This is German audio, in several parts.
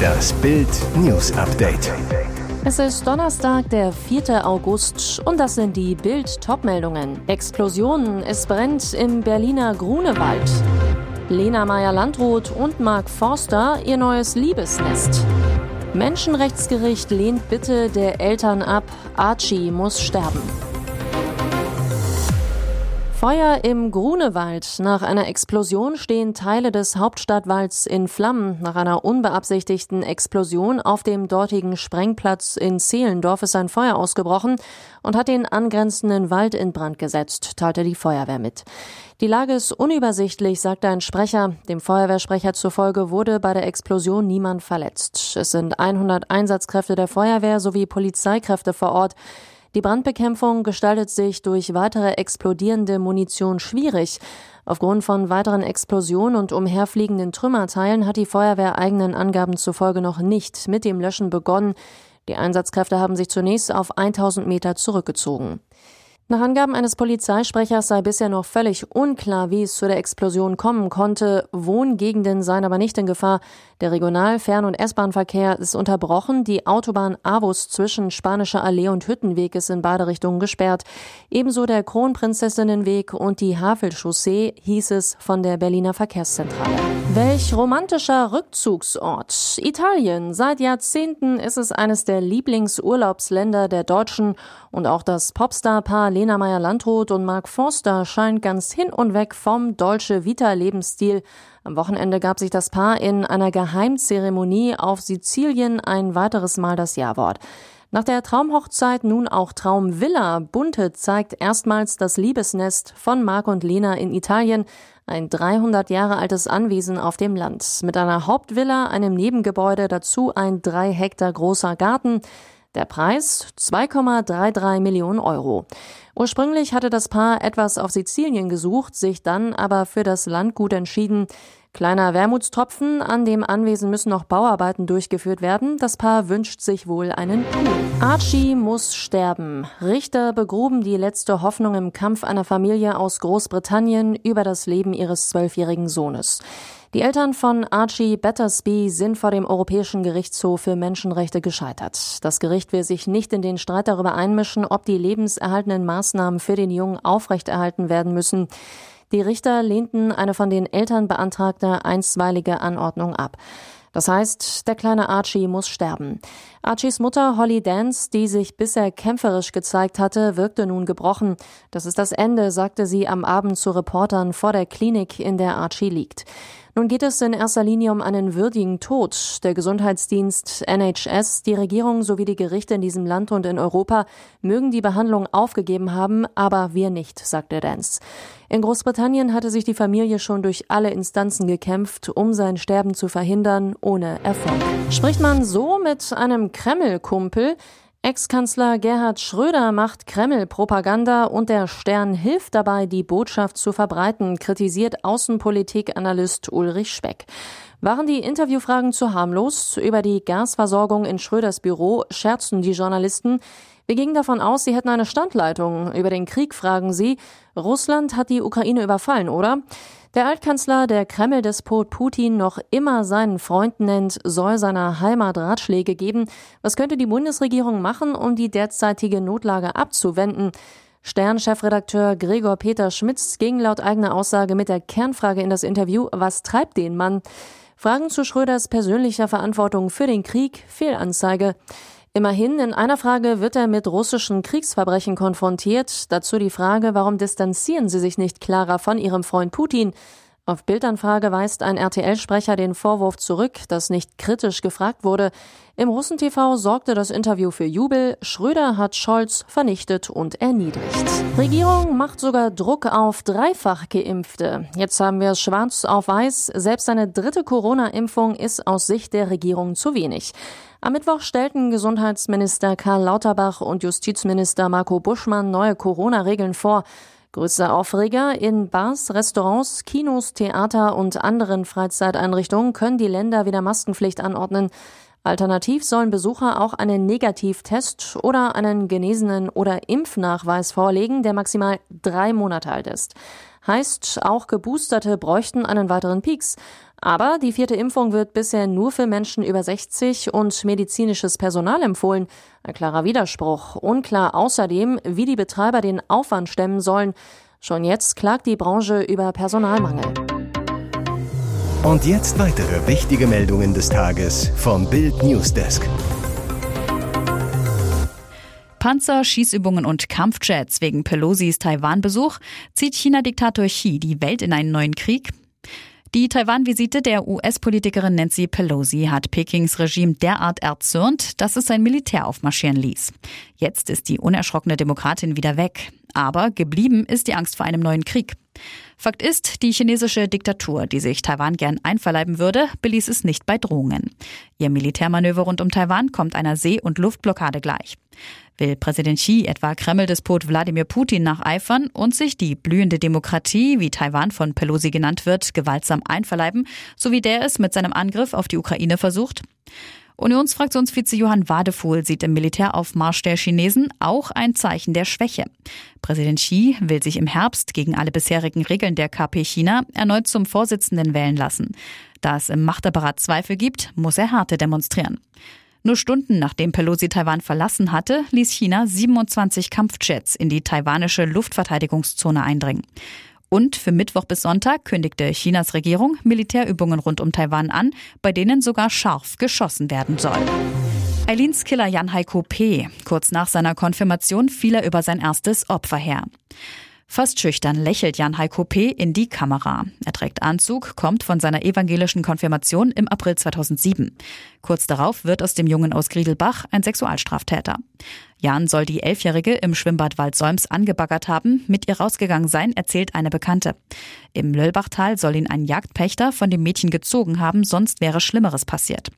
Das Bild News Update. Es ist Donnerstag, der 4. August und das sind die Bild Topmeldungen. Explosionen, es brennt im Berliner Grunewald. Lena Meyer-Landrut und Mark Forster ihr neues Liebesnest. Menschenrechtsgericht lehnt Bitte der Eltern ab, Archie muss sterben. Feuer im Grunewald. Nach einer Explosion stehen Teile des Hauptstadtwalds in Flammen. Nach einer unbeabsichtigten Explosion auf dem dortigen Sprengplatz in Zehlendorf ist ein Feuer ausgebrochen und hat den angrenzenden Wald in Brand gesetzt, teilte die Feuerwehr mit. Die Lage ist unübersichtlich, sagte ein Sprecher. Dem Feuerwehrsprecher zufolge wurde bei der Explosion niemand verletzt. Es sind 100 Einsatzkräfte der Feuerwehr sowie Polizeikräfte vor Ort. Die Brandbekämpfung gestaltet sich durch weitere explodierende Munition schwierig. Aufgrund von weiteren Explosionen und umherfliegenden Trümmerteilen hat die Feuerwehr eigenen Angaben zufolge noch nicht mit dem Löschen begonnen. Die Einsatzkräfte haben sich zunächst auf 1000 Meter zurückgezogen. Nach Angaben eines Polizeisprechers sei bisher noch völlig unklar, wie es zu der Explosion kommen konnte. Wohngegenden seien aber nicht in Gefahr. Der Regional-, Fern- und S-Bahn-Verkehr ist unterbrochen. Die Autobahn Avus zwischen Spanischer Allee und Hüttenweg ist in beide Richtungen gesperrt. Ebenso der Kronprinzessinnenweg und die Havelchaussee, hieß es von der Berliner Verkehrszentrale. Welch romantischer Rückzugsort. Italien. Seit Jahrzehnten ist es eines der Lieblingsurlaubsländer der Deutschen und auch das Popstar-Paar Lena Meyer-Landrut und Mark Forster scheint ganz hin und weg vom Dolce Vita-Lebensstil. Am Wochenende gab sich das Paar in einer Geheimzeremonie auf Sizilien ein weiteres Mal das Jawort. Nach der Traumhochzeit nun auch Traumvilla. Bunte zeigt erstmals das Liebesnest von Mark und Lena in Italien. Ein 300 Jahre altes Anwesen auf dem Land. Mit einer Hauptvilla, einem Nebengebäude, dazu ein drei Hektar großer Garten. Der Preis 2,33 Millionen Euro. Ursprünglich hatte das Paar etwas auf Sizilien gesucht, sich dann aber für das Landgut entschieden. Kleiner Wermutstropfen, an dem Anwesen müssen noch Bauarbeiten durchgeführt werden. Das Paar wünscht sich wohl einen Pool. Archie muss sterben. Richter begruben die letzte Hoffnung im Kampf einer Familie aus Großbritannien über das Leben ihres zwölfjährigen Sohnes. Die Eltern von Archie Battersby sind vor dem Europäischen Gerichtshof für Menschenrechte gescheitert. Das Gericht will sich nicht in den Streit darüber einmischen, ob die lebenserhaltenden Maßnahmen für den Jungen aufrechterhalten werden müssen. Die Richter lehnten eine von den Eltern beantragte einstweilige Anordnung ab. Das heißt, der kleine Archie muss sterben. Archies Mutter Holly Dance, die sich bisher kämpferisch gezeigt hatte, wirkte nun gebrochen. Das ist das Ende, sagte sie am Abend zu Reportern vor der Klinik, in der Archie liegt. Nun geht es in erster Linie um einen würdigen Tod. Der Gesundheitsdienst NHS, die Regierung sowie die Gerichte in diesem Land und in Europa mögen die Behandlung aufgegeben haben, aber wir nicht, sagte Dance. In Großbritannien hatte sich die Familie schon durch alle Instanzen gekämpft, um sein Sterben zu verhindern, ohne Erfolg. Spricht man so mit einem Kreml-Kumpel? Ex-Kanzler Gerhard Schröder macht Kreml-Propaganda und der Stern hilft dabei, die Botschaft zu verbreiten, kritisiert Außenpolitik-Analyst Ulrich Speck. Waren die Interviewfragen zu harmlos? Über die Gasversorgung in Schröders Büro scherzten die Journalisten. Wir gingen davon aus, sie hätten eine Standleitung. Über den Krieg fragen sie. Russland hat die Ukraine überfallen, oder? Der Altkanzler, der Kreml-Despot Putin noch immer seinen Freund nennt, soll seiner Heimat Ratschläge geben. Was könnte die Bundesregierung machen, um die derzeitige Notlage abzuwenden? Stern-Chefredakteur Gregor Peter Schmitz ging laut eigener Aussage mit der Kernfrage in das Interview, was treibt den Mann? Fragen zu Schröders persönlicher Verantwortung für den Krieg, Fehlanzeige. Immerhin, in einer Frage wird er mit russischen Kriegsverbrechen konfrontiert. Dazu die Frage, warum distanzieren Sie sich nicht klarer von Ihrem Freund Putin? Auf Bildanfrage weist ein RTL-Sprecher den Vorwurf zurück, dass nicht kritisch gefragt wurde. Im Russen-TV sorgte das Interview für Jubel. Schröder hat Scholz vernichtet und erniedrigt. Regierung macht sogar Druck auf dreifach Geimpfte. Jetzt haben wir es schwarz auf weiß. Selbst eine dritte Corona-Impfung ist aus Sicht der Regierung zu wenig. Am Mittwoch stellten Gesundheitsminister Karl Lauterbach und Justizminister Marco Buschmann neue Corona-Regeln vor. Größter Aufreger in Bars, Restaurants, Kinos, Theater und anderen Freizeiteinrichtungen können die Länder wieder Maskenpflicht anordnen. Alternativ sollen Besucher auch einen Negativtest oder einen genesenen oder Impfnachweis vorlegen, der maximal drei Monate alt ist. Heißt, auch Geboosterte bräuchten einen weiteren Peaks. Aber die vierte Impfung wird bisher nur für Menschen über 60 und medizinisches Personal empfohlen. Ein klarer Widerspruch. Unklar außerdem, wie die Betreiber den Aufwand stemmen sollen. Schon jetzt klagt die Branche über Personalmangel. Und jetzt weitere wichtige Meldungen des Tages vom Bild Newsdesk. Panzer, Schießübungen und Kampfjets wegen Pelosis Taiwan-Besuch zieht China-Diktator Xi die Welt in einen neuen Krieg. Die Taiwan-Visite der US-Politikerin Nancy Pelosi hat Pekings Regime derart erzürnt, dass es sein Militär aufmarschieren ließ. Jetzt ist die unerschrockene Demokratin wieder weg. Aber geblieben ist die Angst vor einem neuen Krieg. Fakt ist, die chinesische Diktatur, die sich Taiwan gern einverleiben würde, beließ es nicht bei Drohungen. Ihr Militärmanöver rund um Taiwan kommt einer See- und Luftblockade gleich. Will Präsident Xi etwa Kreml-Despot Wladimir Putin nacheifern und sich die blühende Demokratie, wie Taiwan von Pelosi genannt wird, gewaltsam einverleiben, so wie der es mit seinem Angriff auf die Ukraine versucht? Unionsfraktionsvize Johann Wadefuhl sieht im Militäraufmarsch der Chinesen auch ein Zeichen der Schwäche. Präsident Xi will sich im Herbst gegen alle bisherigen Regeln der KP China erneut zum Vorsitzenden wählen lassen. Da es im Machtapparat Zweifel gibt, muss er Härte demonstrieren. Nur Stunden nachdem Pelosi Taiwan verlassen hatte, ließ China 27 Kampfjets in die taiwanische Luftverteidigungszone eindringen. Und für Mittwoch bis Sonntag kündigte Chinas Regierung Militärübungen rund um Taiwan an, bei denen sogar scharf geschossen werden soll. Eileens Killer Jan Heiko P. Kurz nach seiner Konfirmation fiel er über sein erstes Opfer her. Fast schüchtern lächelt Jan Heiko P. in die Kamera. Er trägt Anzug, kommt von seiner evangelischen Konfirmation im April 2007. Kurz darauf wird aus dem Jungen aus Griedelbach ein Sexualstraftäter. Jan soll die Elfjährige im Schwimmbad Waldsäums angebaggert haben, mit ihr rausgegangen sein, erzählt eine Bekannte. Im Löllbachtal soll ihn ein Jagdpächter von dem Mädchen gezogen haben, sonst wäre Schlimmeres passiert.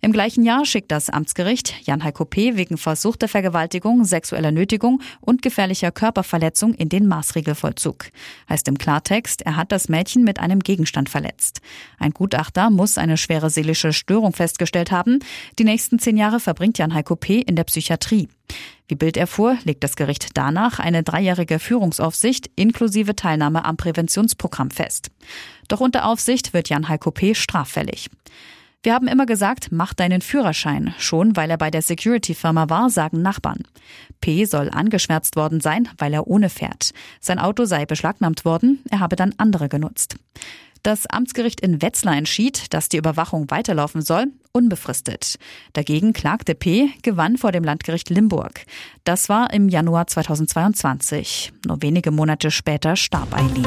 Im gleichen Jahr schickt das Amtsgericht Jan Heiko P. wegen versuchter Vergewaltigung, sexueller Nötigung und gefährlicher Körperverletzung in den Maßregelvollzug. Heißt im Klartext, er hat das Mädchen mit einem Gegenstand verletzt. Ein Gutachter muss eine schwere seelische Störung festgestellt haben. Die nächsten zehn Jahre verbringt Jan Heiko P. in der Psychiatrie. Wie Bild erfuhr, legt das Gericht danach eine dreijährige Führungsaufsicht inklusive Teilnahme am Präventionsprogramm fest. Doch unter Aufsicht wird Jan Heiko P. straffällig. Wir haben immer gesagt, mach deinen Führerschein. Schon weil er bei der Security-Firma war, sagen Nachbarn. P soll angeschwärzt worden sein, weil er ohne fährt. Sein Auto sei beschlagnahmt worden, er habe dann andere genutzt. Das Amtsgericht in Wetzlar entschied, dass die Überwachung weiterlaufen soll, unbefristet. Dagegen klagte P, gewann vor dem Landgericht Limburg. Das war im Januar 2022. Nur wenige Monate später starb Eileen.